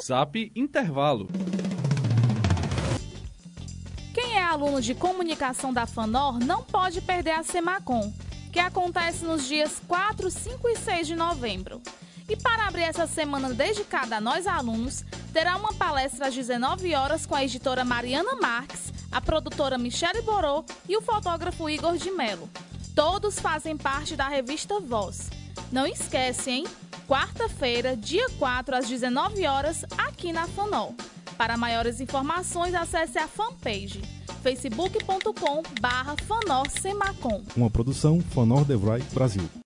SAP Intervalo. Quem é aluno de comunicação da FANOR não pode perder a Semacom, que acontece nos dias 4, 5 e 6 de novembro. E para abrir essa semana dedicada a nós alunos, terá uma palestra às 19 horas com a editora Mariana Marques, a produtora Michele Borô e o fotógrafo Igor de Mello. Todos fazem parte da revista Voz. Não esquece, hein? Quarta-feira, dia 4, às 19 horas, aqui na FANOL. Para maiores informações, acesse a fanpage facebook.com barra. Uma produção Fanor Devroy Brasil.